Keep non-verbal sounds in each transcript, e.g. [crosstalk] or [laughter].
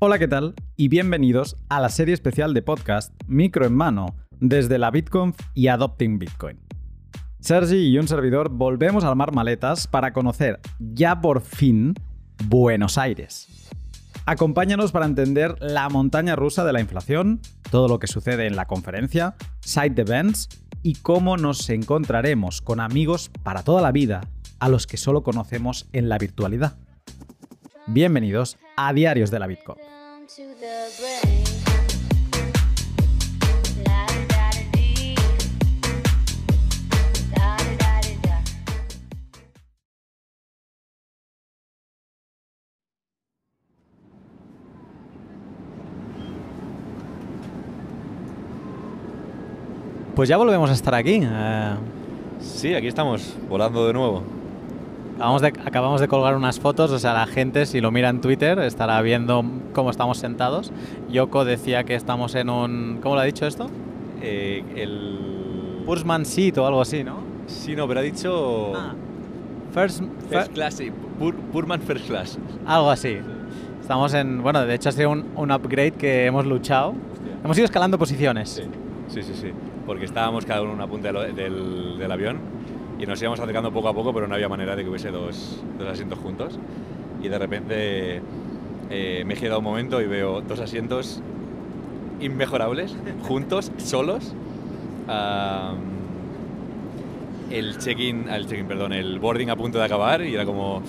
Hola, ¿qué tal? Y bienvenidos a la serie especial de podcast Micro en Mano desde la BitConf y Adopting Bitcoin. Sergi y un servidor volvemos a armar maletas para conocer ya por fin Buenos Aires. Acompáñanos para entender la montaña rusa de la inflación, todo lo que sucede en la conferencia, side events y cómo nos encontraremos con amigos para toda la vida a los que solo conocemos en la virtualidad. Bienvenidos a Diarios de la Bitcoin. Pues ya volvemos a estar aquí. eh, Sí, aquí estamos, volando de nuevo. Acabamos de, acabamos de colgar unas fotos, o sea, la gente, si lo mira en Twitter, estará viendo cómo estamos sentados. Yoko decía que estamos en un. ¿Cómo lo ha dicho esto? Eh, el... Pursman Seat o algo así, ¿no? Sí, no, pero ha dicho... Ah, First, First fir- Class, sí, Pur- Purman First Class. algo así. Estamos en. Bueno, de hecho ha sido un, un upgrade que hemos luchado. Hemos ido escalando posiciones. Sí, sí, sí, sí. Porque estábamos cada uno en una punta del, del- del avión y nos íbamos acercando poco a poco, pero no había manera de que hubiese dos, dos asientos juntos. Y de repente eh, me he quedado un momento y veo dos asientos inmejorables, juntos, solos. El check-in, el check-in, perdón, el boarding a punto de acabar y era como,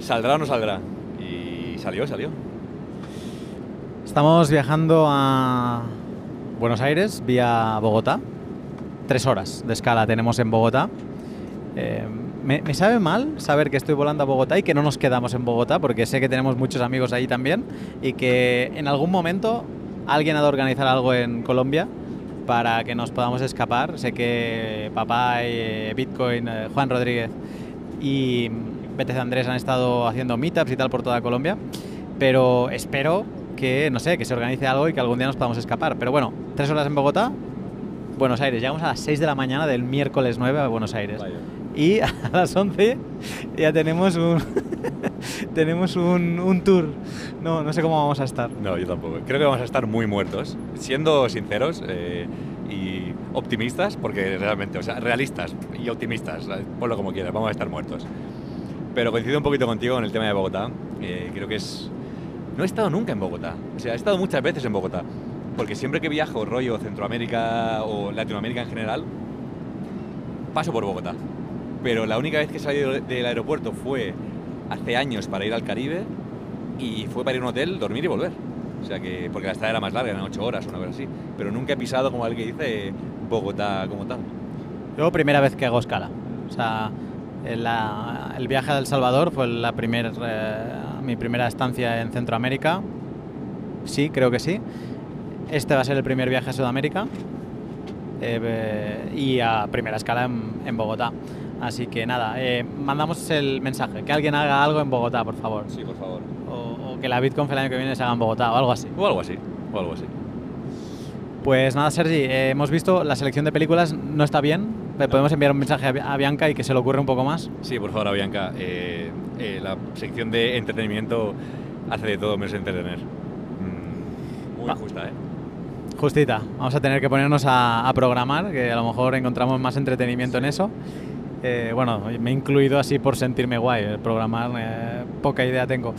¿saldrá o no saldrá? Y salió, salió. Estamos viajando a Buenos Aires vía Bogotá. Tres horas de escala tenemos en Bogotá. Eh, me, sabe mal saber que estoy volando a Bogotá y que no nos quedamos en Bogotá, porque sé que tenemos muchos amigos ahí también y que en algún momento alguien ha de organizar algo en Colombia para que nos podamos escapar. Sé que papá, y, eh, Bitcoin, eh, Juan Rodríguez y BTC Andrés han estado haciendo meetups y tal por toda Colombia, pero espero que, no sé, que se organice algo y que algún día nos podamos escapar. Pero bueno, tres horas en Bogotá, Buenos Aires. Llegamos a las 6 de la mañana del miércoles 9 a Buenos Aires. Y [laughs] a las 11 ya tenemos un [laughs] tenemos un, un tour. No, no sé cómo vamos a estar. No, yo tampoco. Creo que vamos a estar muy muertos, siendo sinceros eh, y optimistas, porque realmente, o sea, realistas y optimistas, ¿sabes? ponlo como quieras, vamos a estar muertos. Pero coincido un poquito contigo en el tema de Bogotá. eh, creo que es. No he estado nunca en Bogotá. O sea, he estado muchas veces en Bogotá. Porque siempre que viajo, rollo Centroamérica o Latinoamérica en general, paso por Bogotá. Pero la única vez que salido del aeropuerto fue hace años para ir al Caribe y fue para ir a un hotel, dormir y volver. O sea que, porque la estada era más larga, eran 8 horas, una cosa así. Pero nunca he pisado, como el que dice, Bogotá como tal. Yo primera vez que hago escala. O sea, el, viaje a El Salvador fue la primer, eh, mi primera estancia en Centroamérica. Sí, creo que sí. Este va a ser el primer viaje a Sudamérica. eh, y a primera escala en Bogotá. Así que nada, eh, mandamos el mensaje, que alguien haga algo en Bogotá, por favor. Sí, por favor. O, o que la BitConf el año que viene se haga en Bogotá o algo así. O algo así, o algo así. Pues nada, Sergi, eh, hemos visto la selección de películas no está bien. ¿Le podemos enviar un mensaje a, Bi- a Bianca y que se le ocurra un poco más? Sí, por favor, Bianca. eh, eh, la sección de entretenimiento hace de todo menos entretener. Mm, muy Va. justa, ¿eh? Justita, vamos a tener que ponernos a, a programar, que a lo mejor encontramos más entretenimiento en eso. Eh, bueno, me he incluido así por sentirme guay, el programar eh, poca idea tengo.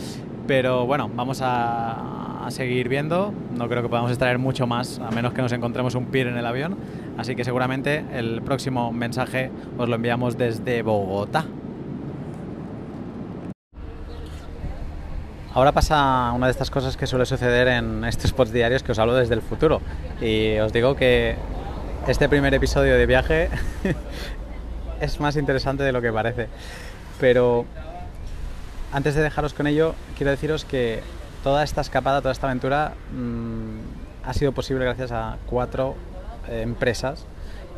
Pero bueno, vamos a, a seguir viendo, no creo que podamos extraer mucho más, a menos que nos encontremos un peer en el avión. Así que seguramente el próximo mensaje os lo enviamos desde Bogotá. Ahora pasa una de estas cosas que suele suceder en estos pods diarios que os hablo desde el futuro. Y os digo que este primer episodio de viaje [laughs] es más interesante de lo que parece. Pero antes de dejaros con ello, quiero deciros que toda esta escapada, toda esta aventura mmm, ha sido posible gracias a cuatro eh, empresas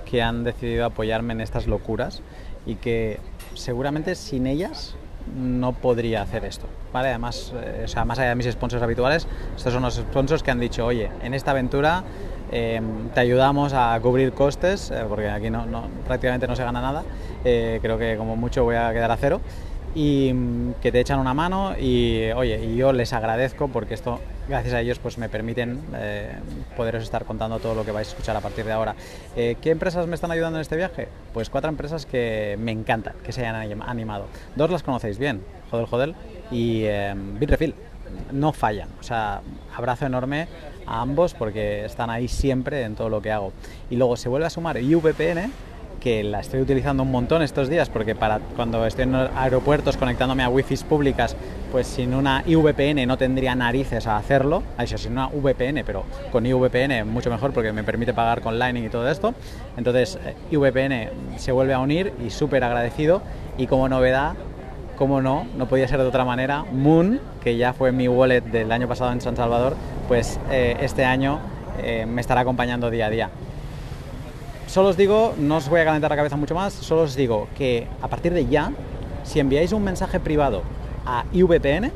que han decidido apoyarme en estas locuras y que seguramente sin ellas no podría hacer esto. ¿vale? Además, eh, o sea, más allá de mis sponsors habituales, estos son los sponsors que han dicho, oye, en esta aventura eh, te ayudamos a cubrir costes, eh, porque aquí no, prácticamente no se gana nada, eh, creo que como mucho voy a quedar a cero, y mm, que te echan una mano y oye, y yo les agradezco porque esto, gracias a ellos, pues me permiten eh, poderos estar contando todo lo que vais a escuchar a partir de ahora. ¿Qué empresas me están ayudando en este viaje? Pues cuatro empresas que me encantan, que se hayan animado. Dos las conocéis bien, Jodel Jodel y eh, Bitrefill. No fallan, o sea, abrazo enorme a ambos porque están ahí siempre en todo lo que hago. Y luego se vuelve a sumar IVPN, que la estoy utilizando un montón estos días porque para cuando estoy en aeropuertos conectándome a wifi públicas, pues sin una IVPN no tendría narices a hacerlo, eso sin una VPN, pero con IVPN mucho mejor porque me permite pagar con Lightning y todo esto. Entonces eh, IVPN se vuelve a unir y súper agradecido y como novedad como no, no podía ser de otra manera, Moon, que ya fue mi wallet del año pasado en San Salvador, pues eh, este año eh, me estará acompañando día a día. Solo os digo, no os voy a calentar la cabeza mucho más, solo os digo que a partir de ya, si enviáis un mensaje privado a IVPN,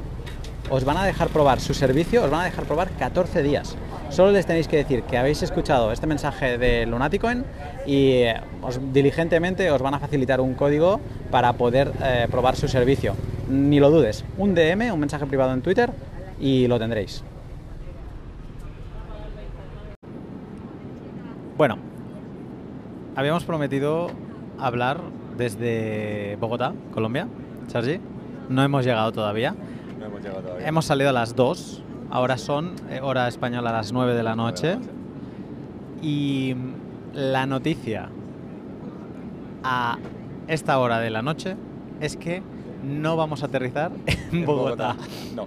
os van a dejar probar su servicio, os van a dejar probar 14 días. Solo les tenéis que decir que habéis escuchado este mensaje de Lunaticoin y eh, os, diligentemente os van a facilitar un código para poder eh, probar su servicio. Ni lo dudes, un DM, un mensaje privado en Twitter y lo tendréis. Bueno, habíamos prometido hablar desde Bogotá, Colombia, Sergi. No hemos llegado todavía. No hemos llegado todavía. Hemos salido a las 2, ahora son eh, hora española a las 9 de la noche. Y la noticia a esta hora de la noche es que no vamos a aterrizar en Bogotá. No.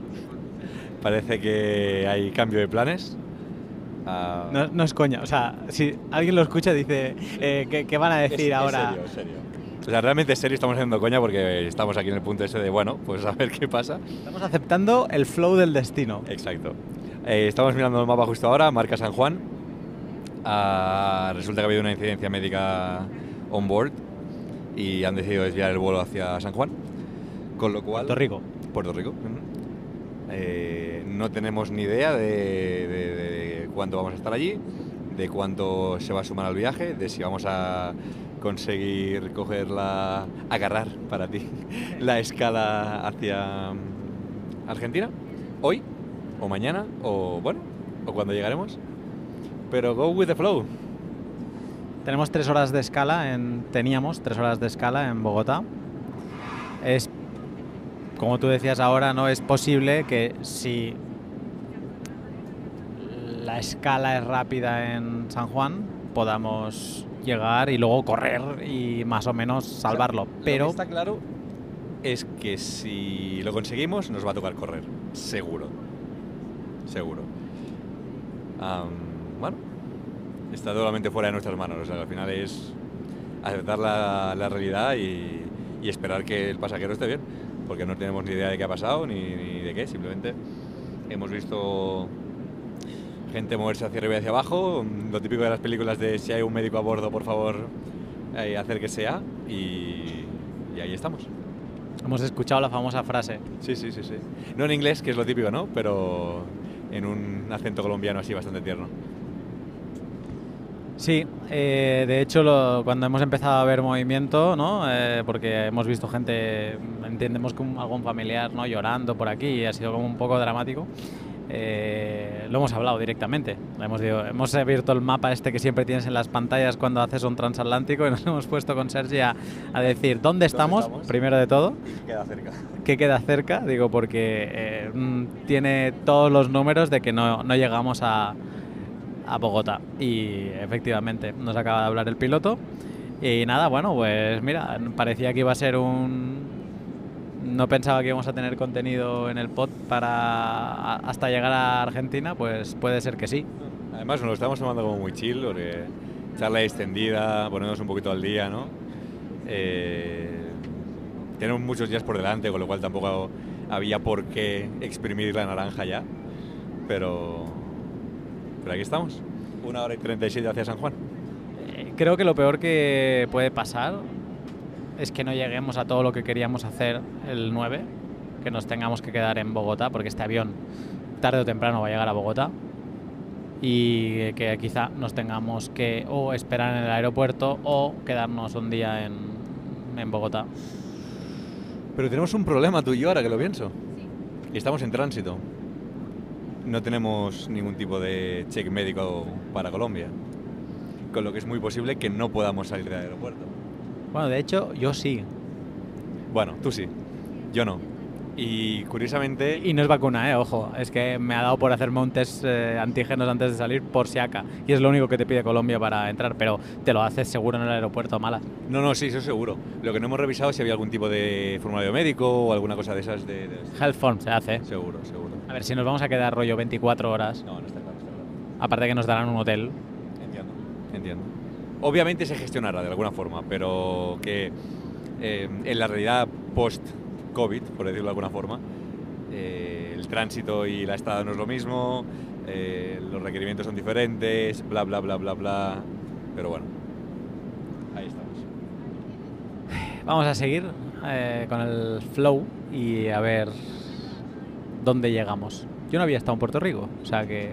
Parece que hay cambio de planes. Ah, No, no es coña, o sea, si alguien lo escucha dice, eh, ¿qué, qué van a decir es ahora? serio, es serio. O sea, realmente es serio estamos haciendo coña porque estamos aquí en el punto ese de, bueno, pues a ver qué pasa. Estamos aceptando el flow del destino. Exacto. Eh, estamos mirando el mapa justo ahora, marca San Juan. Ah, resulta que ha habido una incidencia médica on board y han decidido desviar el vuelo hacia San Juan. Con lo cual... Puerto Rico. Puerto Rico. Eh, no tenemos ni idea de, de- de cuánto vamos a estar allí, de cuánto se va a sumar al viaje, de si vamos a conseguir coger la... agarrar para ti [laughs] la escala hacia mm, Argentina, hoy, o mañana, o bueno, o cuando llegaremos. Pero go with the flow. Tenemos tres horas de escala, en, teníamos tres horas de escala en Bogotá. Es, como tú decías ahora, no es posible que si la escala es rápida en San Juan, podamos llegar y luego correr y más o menos salvarlo. Lo que Pero está claro es que si lo conseguimos nos va a tocar correr, seguro. Seguro. Bueno, está totalmente fuera de nuestras manos. O sea, al final es aceptar la, la realidad y, y esperar que el pasajero esté bien. Porque no tenemos ni idea de qué ha pasado ni, ni de qué. Simplemente hemos visto gente moverse hacia arriba y hacia abajo. Lo típico de las películas de si hay un médico a bordo, por favor, eh, hacer que sea. Y, y ahí estamos. hemos escuchado la famosa frase. Sí, sí, sí, sí. No en inglés, que es lo típico, ¿no? Pero en un acento colombiano así bastante tierno. Sí, eh, de hecho lo- cuando hemos empezado a ver movimiento, ¿no? Eh, porque hemos visto gente, entendemos que un- algún familiar ¿no? llorando por aquí y ha sido como un poco dramático, eh, lo hemos hablado directamente. Hemos, dicho- hemos abierto el mapa este que siempre tienes en las pantallas cuando haces un transatlántico y nos [laughs] hemos puesto con Sergi a, a decir dónde estamos, estamos? primero de todo, Queda cerca. que queda cerca, digo, porque eh, tiene todos los números de que no, no llegamos a, a Bogotá. Y efectivamente, nos acaba de hablar el piloto. Y nada, bueno, pues mira, parecía que iba a ser un... No pensaba que íbamos a tener contenido en el pod para hasta llegar a Argentina, pues puede ser que sí. Además, nos lo estamos tomando como muy chill, porque charla extendida, ponernos un poquito al día, ¿no? Eh, tenemos muchos días por delante, con lo cual tampoco había por qué exprimir la naranja ya. Pero, pero aquí estamos. Una hora y 37 hacia San Juan. Eh, Creo que lo peor que puede pasar es que no lleguemos a todo lo que queríamos hacer el 9, que nos tengamos que quedar en Bogotá, porque este avión tarde o temprano va a llegar a Bogotá y que quizá nos tengamos que o esperar en el aeropuerto o quedarnos un día en, en Bogotá. Pero tenemos un problema tú y yo ahora que lo pienso. Y estamos en tránsito. No tenemos ningún tipo de check médico para Colombia. Con lo que es muy posible que no podamos salir del aeropuerto. Bueno, de hecho, yo sí. Bueno, tú sí. Yo no. Y curiosamente... Y no es vacuna, ¿eh? Ojo. Es que me ha dado por hacerme un test eh, antígenos antes de salir por si acá. Y es lo único que te pide Colombia para entrar. Pero te lo haces seguro en el aeropuerto, mala. No, no, sí, eso seguro. Lo que no hemos revisado es si había algún tipo de formulario médico o alguna cosa de esas de... de- Health form se hace. Seguro, seguro. A ver, si nos vamos a quedar rollo 24 horas. No, no está claro, está claro. Aparte que nos darán un hotel. Entiendo, entiendo. Obviamente se gestionará de alguna forma, pero que eh, en la realidad post-COVID, por decirlo de alguna forma, eh, el tránsito y la estada no es lo mismo, eh, los requerimientos son diferentes, bla, bla, bla, bla, bla. Pero bueno, ahí estamos. Vamos a seguir eh, con el flow y a ver dónde llegamos. Yo no había estado en Puerto Rico, o sea que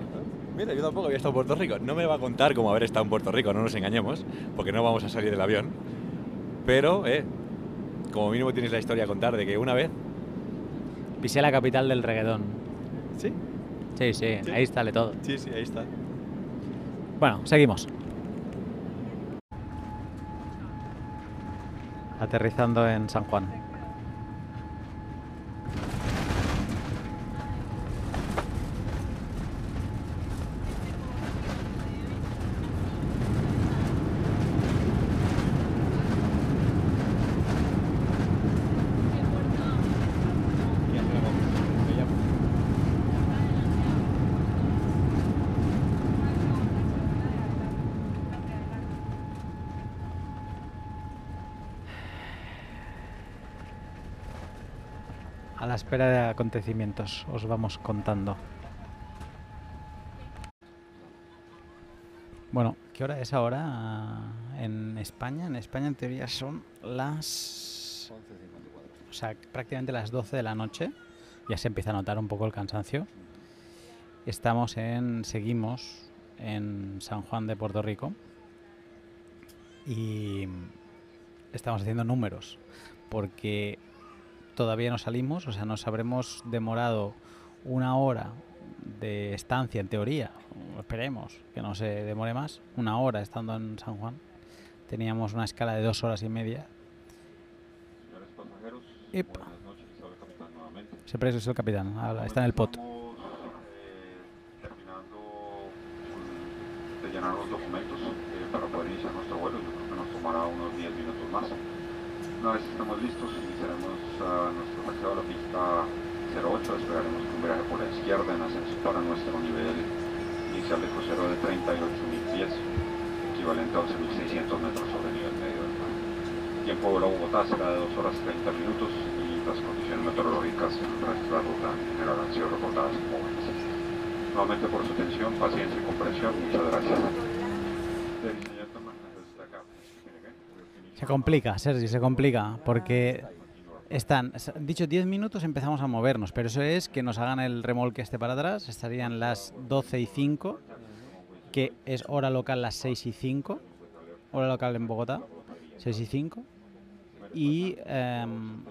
Mira, yo tampoco había estado en Puerto Rico. No me va a contar cómo haber estado en Puerto Rico, no nos engañemos, porque no vamos a salir del avión. Pero, eh, como mínimo tienes la historia a contar de que una vez... pisé la capital del reggaetón. Sí, Sí, sí, Sí. ahí sale todo. sí, sí, ahí está. Bueno, seguimos. Aterrizando en San Juan. A la espera de acontecimientos, os vamos contando. Bueno, ¿qué hora es ahora en España? En España en teoría son las... O sea, prácticamente las 12 de la noche. Ya se empieza a notar un poco el cansancio. Estamos en... Seguimos en San Juan de Puerto Rico. Y estamos haciendo números. Porque todavía no salimos, o sea, nos habremos demorado una hora de estancia en teoría, esperemos que no se demore más, una hora estando en San Juan. Teníamos una escala de dos horas y media. Señores pasajeros, Ep. buenas noches, habla el capitán nuevamente. Siempre es el capitán, habla, está en el pot. Estamos eh, terminando de llenar los documentos eh, para poder iniciar nuestro vuelo. Yo creo que nos tomará unos 10 minutos más. Una vez estemos listos, iniciaremos ah, nuestro paseo a la pista 08. Esperaremos un viaje por la izquierda en ascenso para nuestro nivel inicial de crucero de 38.000 pies, equivalente a 11.600 metros sobre el nivel medio del mar. El tiempo de vuelo a Bogotá será de 2 horas 30 minutos y las condiciones meteorológicas en de la ruta en general han sido reportadas como buenas. Nuevamente por su atención, paciencia y comprensión, muchas gracias. Se complica, Sergi, se complica, porque están, dicho 10 minutos empezamos a movernos, pero eso es que nos hagan el remolque este para atrás, estarían las 12 y 5, que es hora local las 6 y 5, hora local en Bogotá, 6 y 5, y em,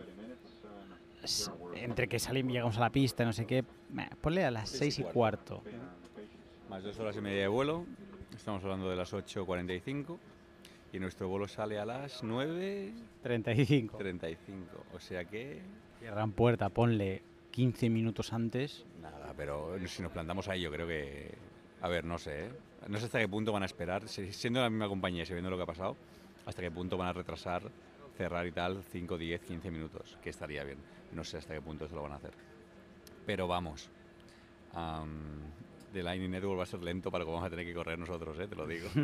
entre que salimos, llegamos a la pista, no sé qué, ponle a las 6 y cuarto. Más dos horas y media de vuelo. Estamos hablando de las 8.45. Y nuestro vuelo sale a las 9.35. 35. O sea que... Cierran puerta, ponle 15 minutos antes. Nada, pero si nos plantamos ahí yo creo que... A ver, no sé. ¿eh? No sé hasta qué punto van a esperar, si- siendo la misma compañía y sabiendo lo que ha pasado, hasta qué punto van a retrasar, cerrar y tal 5, 10, 15 minutos, que estaría bien. No sé hasta qué punto eso lo van a hacer. Pero vamos. am, The Lightning Network va a ser lento para lo que vamos a tener que correr nosotros, ¿eh? te lo digo. [laughs]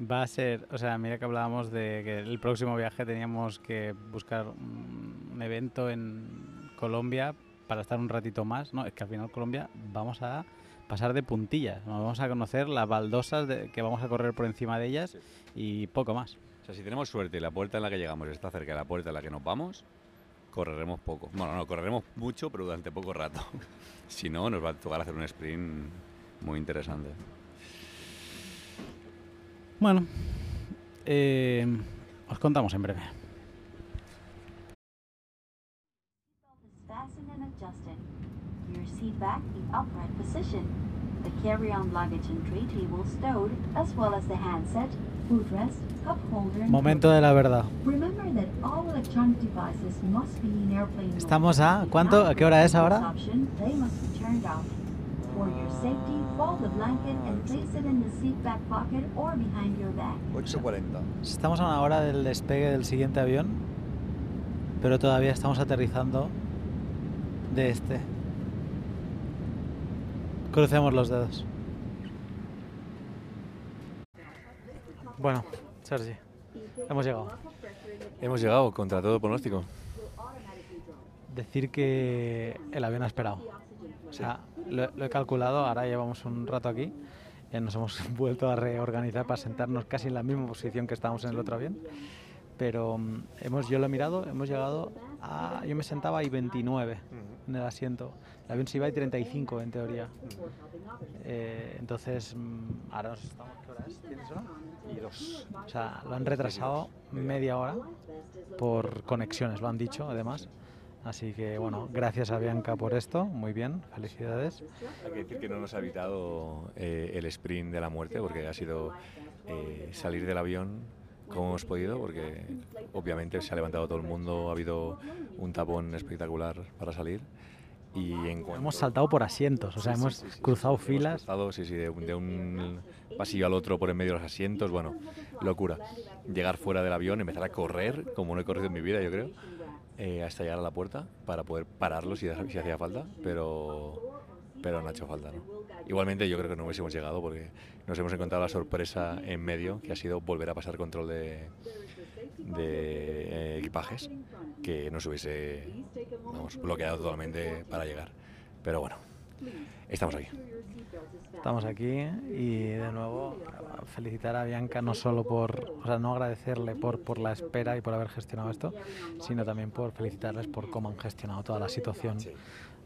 Va a ser, o sea, mira que hablábamos de que el próximo viaje teníamos que buscar un evento en Colombia para estar un ratito más. No, es que al final Colombia vamos a pasar de puntillas. Vamos a conocer las baldosas de- que vamos a correr por encima de ellas y poco más. O sea, si tenemos suerte y la puerta en la que llegamos está cerca de la puerta en la que nos vamos, correremos poco. Bueno, no, correremos mucho, pero durante poco rato. [laughs] si no, nos va a tocar hacer un sprint muy interesante. Bueno, eh, os contamos en breve. The carry-on luggage and tray table stowed, as well as the handset, footrest, cup holder. and Momento de la verdad. Remember that all electronic devices must be in airplane mode. Estamos a- ¿cuánto? not ¿A qué hora es ahora? option, they must be turned off. For your safety, fold the blanket and place it in the seat back pocket or behind your back. 8.40. Estamos a una hora del despegue del siguiente avión, pero todavía estamos aterrizando de este. Crucemos los dedos. Bueno, Sergi, hemos llegado. Hemos llegado contra todo pronóstico. Decir que el avión ha esperado. O sea, lo, lo he calculado, ahora llevamos un rato aquí. eh, nos hemos [laughs] vuelto a reorganizar para sentarnos casi en la misma posición que estábamos en el otro avión. Pero mm, hemos, yo lo he mirado, hemos llegado a... Yo me sentaba ahí 29 en el asiento. El avión se iba a 35 en teoría. Eh, entonces, mm, ahora nos estamos... ¿Qué hora es? ¿Tienes hora? Y dos. O sea, lo han retrasado media hora por conexiones, lo han dicho además. Así que bueno, gracias a Bianca por esto, muy bien, felicidades. Hay que decir que no nos ha evitado eh, el sprint de la muerte, porque ha sido eh, salir del avión como hemos podido, porque obviamente se ha levantado todo el mundo, ha habido un tapón espectacular para salir. Y en cuanto- Hemos saltado por asientos, o sea, Sí, hemos sí, sí, sí. cruzado Hemos filas. cruzado, sí, sí, de, un- de un pasillo al otro por en medio de los asientos, bueno, locura. Llegar fuera del avión, empezar a correr, como no he corrido en mi vida, yo creo, eh, hasta llegar a la puerta para poder pararlo si, si hacía falta, pero, pero no ha hecho falta, ¿no? Igualmente yo creo que no hubiésemos llegado porque nos hemos encontrado la sorpresa en medio, que ha sido volver a pasar control de, de eh, equipajes, que nos hubiese vamos, bloqueado totalmente para llegar. Pero bueno, estamos aquí. Estamos aquí y de nuevo felicitar a Bianca no solo por, o sea, no agradecerle por, por la espera y por haber gestionado esto, sino también por felicitarles por cómo han gestionado toda la situación.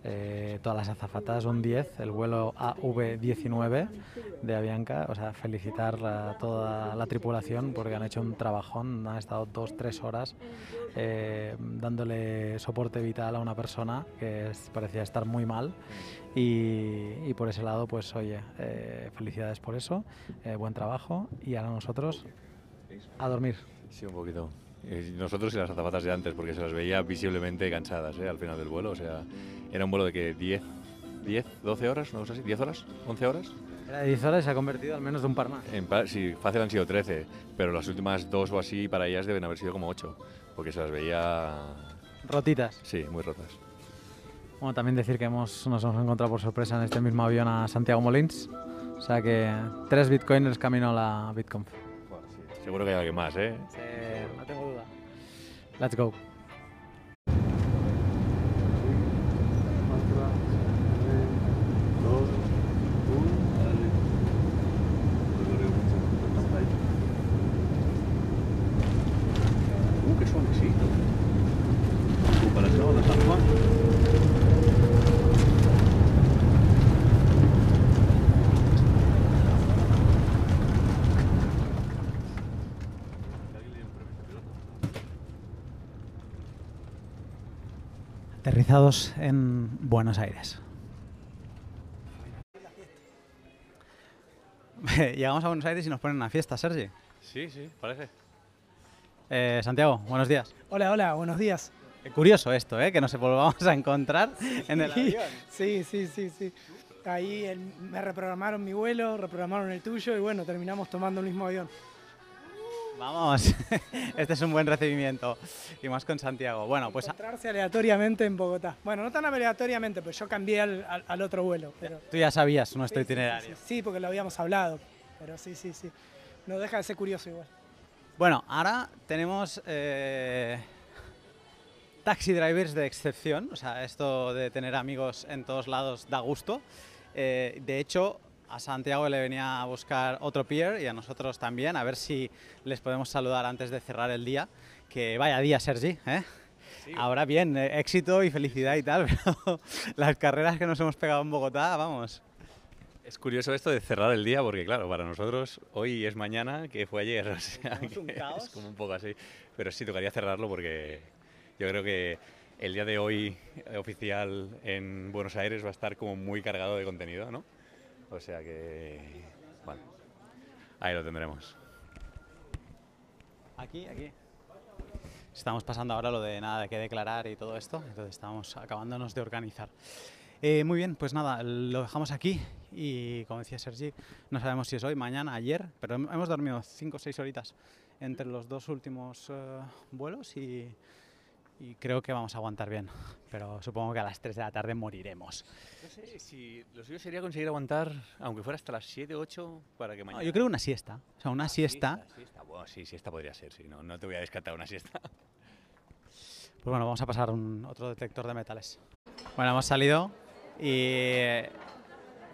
Eh, todas las azafatas, un 10, el vuelo AV19 de Avianca, o sea, felicitar a toda la tripulación porque han hecho un trabajón, han estado dos, tres horas eh, dándole soporte vital a una persona que es- parecía estar muy mal y, y por ese lado, pues oye, eh, felicidades por eso, eh, buen trabajo y ahora nosotros a dormir. Sí, un poquito. Eh, Nosotros y las azafatas de antes, porque se las veía visiblemente cansadas ¿eh? al final del vuelo. O sea, era un vuelo de que 10, 10, 12 horas, no sé si, 10 horas, 11 horas. Era de 10 horas y se ha convertido al menos de un par más. En sí, fácil han sido 13, pero las últimas dos o así para ellas deben haber sido como 8, porque se las veía, Rotitas. sí, muy rotas. Bueno, también decir que hemos, nos hemos encontrado por sorpresa en este mismo avión a Santiago Molins. O sea que tres bitcoiners camino a la BitConf. Seguro que hay alguien más, ¿eh? no tengo duda. Let's go. Uh, qué suavecito. Comparación a San Juan. Aterrizados en Buenos Aires. [laughs] Llegamos a Buenos Aires y nos ponen una fiesta, Sergi. Sí, sí, parece. Eh, Santiago, buenos días. Hola, hola, buenos días. Qué curioso esto, ¿eh? que nos volvamos a encontrar en el Sí, avión. Sí, sí, sí, sí. Ahí el- me reprogramaron mi vuelo, reprogramaron el tuyo y bueno, terminamos tomando el mismo avión. Vamos, [laughs] este es un buen recibimiento. Y más con Santiago. Bueno, pues Encontrarse aleatoriamente en Bogotá. Bueno, no tan aleatoriamente, pues yo cambié al, al- al otro vuelo. Pero, tú ya sabías nuestro Sí, sí, sí, itinerario. sí, sí, porque lo habíamos hablado. Pero sí, sí, sí. No deja de ser curioso igual. Bueno, ahora tenemos eh, taxi drivers de excepción. O sea, esto de tener amigos en todos lados da gusto. Eh, de hecho, a Santiago le venía a buscar otro peer y a nosotros también, a ver si les podemos saludar antes de cerrar el día. Que vaya día, Sergi. ¿eh? Ahora bien, eh, éxito y felicidad y tal, [laughs] pero las carreras que nos hemos pegado en Bogotá, vamos. Es curioso esto de cerrar el día porque, claro, para nosotros hoy es mañana, que fue ayer. [laughs] O sea, Es un que caos. es como un poco así. Pero sí, tocaría cerrarlo porque yo creo que el día de hoy eh, oficial en Buenos Aires va a estar como muy cargado de contenido, ¿no? O sea que, bueno, ahí lo tendremos. Aquí, aquí. Estamos pasando ahora lo de nada de qué declarar y todo esto, entonces estamos acabándonos de organizar. Eh, muy bien, pues nada, lo dejamos aquí y como decía Sergi, no sabemos si es hoy, mañana, ayer, pero hem- hemos dormido 5 o 6 horitas entre los dos últimos eh, vuelos y, y creo que vamos a aguantar bien, pero supongo que a las 3 de la tarde moriremos. No sé si lo suyo sería conseguir aguantar, aunque fuera hasta las 7, 8, para que No, mañana... yo creo una siesta, o sea, una siesta. siesta. Bueno, sí, siesta podría ser, sí, no, no te voy a descartar una siesta. Pues bueno, vamos a pasar un, otro detector de metales. Bueno, hemos salido y...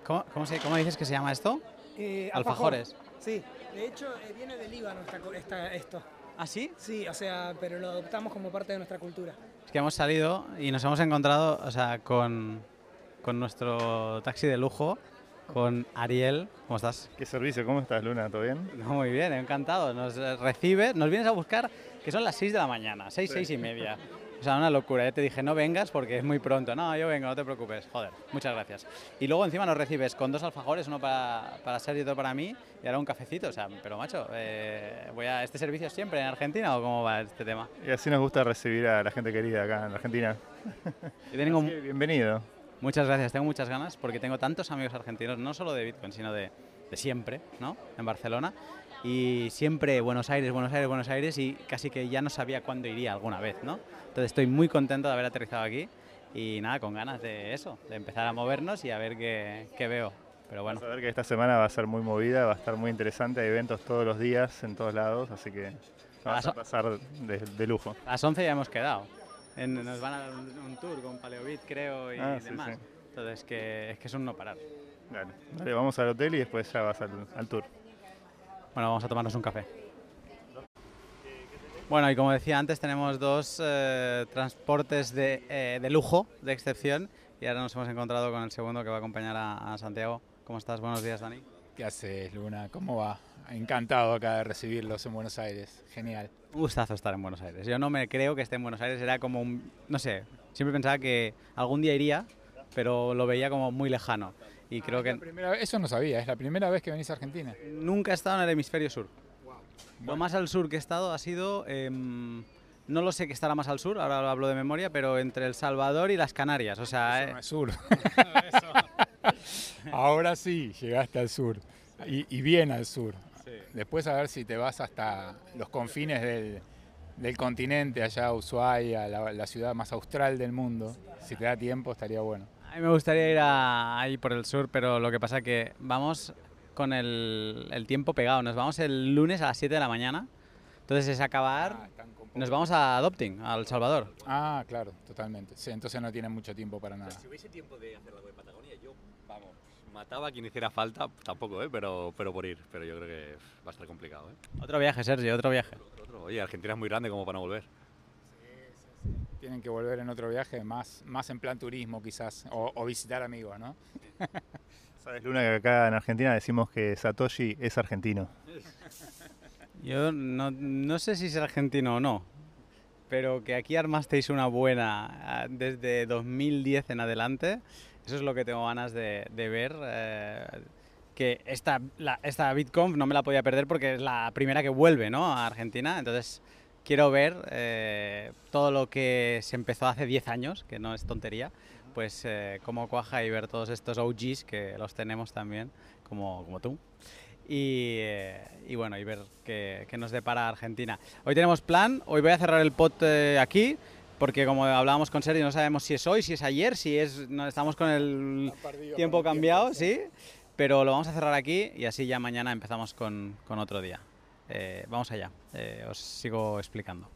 ¿Cómo, cómo, se- cómo dices que se llama esto? Eh, Alfajores. Sí, de hecho eh, viene del Líbano esta, co- esta- esto. ¿Ah, sí? Sí, o sea, pero lo adoptamos como parte de nuestra cultura. Es que hemos salido y nos hemos encontrado, o sea, con, con nuestro taxi de lujo, con Ariel. ¿Cómo estás? ¿Qué servicio? ¿Cómo estás, Luna? ¿Todo bien? No, muy bien, encantado. Nos recibe, nos vienes a buscar, que son las 6 de la mañana, 6, Sí. 6 y media. O sea, una locura. Ya te dije, no vengas porque es muy pronto. No, yo vengo, no te preocupes. Joder, muchas gracias. Y luego encima nos recibes con dos alfajores, uno para, para Sergio y otro para mí, y ahora un cafecito. O sea, pero macho, eh, voy a este servicio siempre en Argentina o cómo va este tema? Y así nos gusta recibir a la gente querida acá en Argentina. Yo tengo bienvenido. Muchas gracias, tengo muchas ganas porque tengo tantos amigos argentinos, no solo de Bitcoin, sino de, de siempre, ¿no? En Barcelona. Y siempre Buenos Aires, Buenos Aires, Buenos Aires y casi que ya no sabía cuándo iría alguna vez, ¿no? Entonces estoy muy contento de haber aterrizado aquí y nada, con ganas de eso, de empezar a movernos y a ver qué, qué veo. Pero bueno, Vas a ver que esta semana va a ser muy movida, va a estar muy interesante, hay eventos todos los días en todos lados, así que vamos a pasar de, de lujo. a las 11 ya hemos quedado. En- nos van a dar un, un tour con Paleobit, creo, y Ah, sí, demás. sí. Entonces, que, es que es un no parar. Dale, dale, vamos al hotel y después ya vas al, al tour. Bueno, vamos a tomarnos un café. Bueno, y como decía antes, tenemos dos eh, transportes de, eh, de lujo, de excepción, y ahora nos hemos encontrado con el segundo que va a acompañar a, a Santiago. ¿Cómo estás? Buenos días, Dani. ¿Qué haces, Luna? ¿Cómo va? Encantado acá de recibirlos en Buenos Aires. Genial. Un gustazo estar en Buenos Aires. Yo no me creo que esté en Buenos Aires, era como un, no sé, siempre pensaba que algún día iría, pero lo veía como muy lejano. Y creo Ah, la que primera eso no sabía, es la primera vez que venís a Argentina. nunca he estado en el hemisferio sur. Lo más al sur que he estado ha sido, em, no lo sé que estará más al sur, ahora lo hablo de memoria, pero entre El Salvador y las Canarias. O sea, Eso eh, no es sur. [laughs] Ahora sí, llegaste al sur. Y, y bien al sur. Después a ver si te vas hasta los confines del, del continente, allá a Ushuaia, la, la ciudad más austral del mundo. Si te da tiempo, estaría bueno. A mí me gustaría ir a- ahí por el sur, pero lo que pasa que vamos con el, el tiempo pegado. Nos vamos el lunes a las 7 de la mañana. Entonces es Ah, acabar. con Nos vamos a Adopting, a El Salvador. Ah, claro, totalmente. Sí, entonces no tienen mucho tiempo para nada. Si hubiese tiempo de hacer algo de Patagonia, yo, vamos, mataba a quien hiciera falta, tampoco, ¿eh? Pero, pero por ir. Pero yo creo que va a estar complicado, ¿eh? Otro viaje, Sergio, otro viaje. Otro, otro. Oye, Argentina es muy grande como para no volver. Tienen que volver en otro viaje, más, más en plan turismo quizás, o, o visitar amigos, ¿no? [laughs] Sabes, Luna, que acá en Argentina decimos que Satoshi es argentino. [laughs] Yo no, no sé si es argentino o no, pero que aquí armasteis una buena ah, desde 2010 en adelante, eso es lo que tengo ganas de, de ver. eh, que esta, la- esta BitConf no me la podía perder porque es la primera que vuelve ¿no? a Argentina, entonces quiero ver eh, todo lo que se empezó hace 10 años, que no es tontería, pues eh, cómo cuaja y ver todos estos OGs que los tenemos también, como, como tú. Y, eh, y bueno, y ver qué, qué nos depara Argentina. Hoy tenemos plan, hoy voy a cerrar el pot eh, aquí, porque como hablábamos con Sergio, no sabemos si es hoy, si es ayer, si es. No, estamos con el tiempo cambiado, sí, pero lo vamos a cerrar aquí y así ya mañana empezamos con, con otro día. Eh, vamos allá, eh, os sigo explicando.